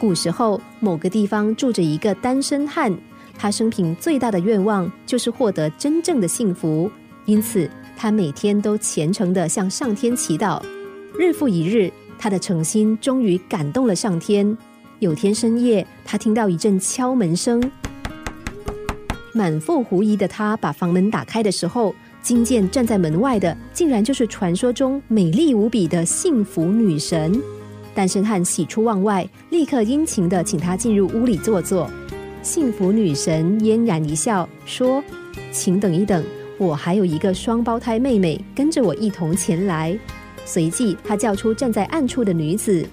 古时候，某个地方住着一个单身汉，他生平最大的愿望就是获得真正的幸福，因此他每天都虔诚地向上天祈祷。日复一日，他的诚心终于感动了上天。有天深夜，他听到一阵敲门声，满腹狐疑的他把房门打开的时候，惊见站在门外的竟然就是传说中美丽无比的幸福女神。单身汉喜出望外，立刻殷勤的请他进入屋里坐坐。幸福女神嫣然一笑，说：“请等一等，我还有一个双胞胎妹妹跟着我一同前来。”随即，他叫出站在暗处的女子。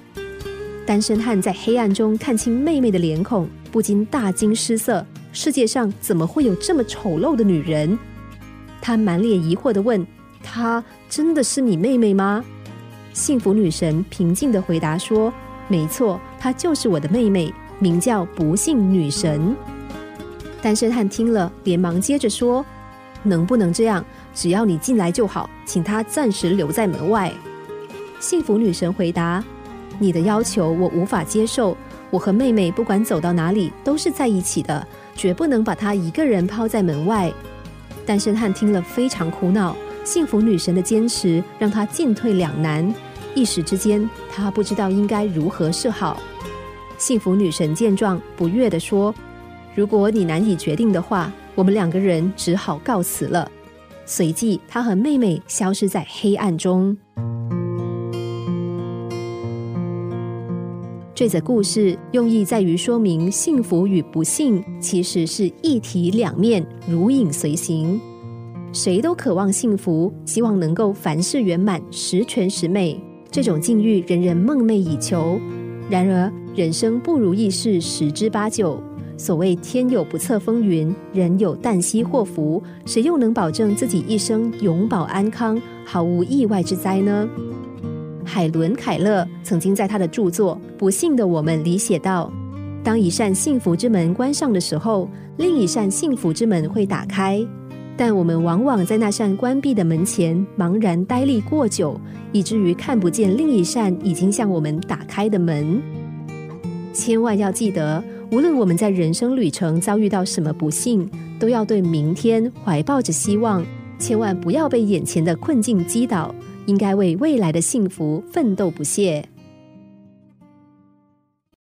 单身汉在黑暗中看清妹妹的脸孔，不禁大惊失色。世界上怎么会有这么丑陋的女人？他满脸疑惑的问：“她真的是你妹妹吗？”幸福女神平静的回答说：“没错，她就是我的妹妹，名叫不幸女神。”单身汉听了，连忙接着说：“能不能这样？只要你进来就好，请她暂时留在门外。”幸福女神回答。你的要求我无法接受。我和妹妹不管走到哪里都是在一起的，绝不能把她一个人抛在门外。单身汉听了非常苦恼，幸福女神的坚持让他进退两难，一时之间他不知道应该如何是好。幸福女神见状，不悦地说：“如果你难以决定的话，我们两个人只好告辞了。”随即，他和妹妹消失在黑暗中。这则故事用意在于说明，幸福与不幸其实是一体两面，如影随形。谁都渴望幸福，希望能够凡事圆满，十全十美。这种境遇，人人梦寐以求。然而，人生不如意事十之八九。所谓天有不测风云，人有旦夕祸福，谁又能保证自己一生永保安康，毫无意外之灾呢？海伦·凯勒曾经在他的著作《不幸的我们》里写道：“当一扇幸福之门关上的时候，另一扇幸福之门会打开。但我们往往在那扇关闭的门前茫然呆立过久，以至于看不见另一扇已经向我们打开的门。千万要记得，无论我们在人生旅程遭遇到什么不幸，都要对明天怀抱着希望，千万不要被眼前的困境击倒。”应该为未来的幸福奋斗不懈。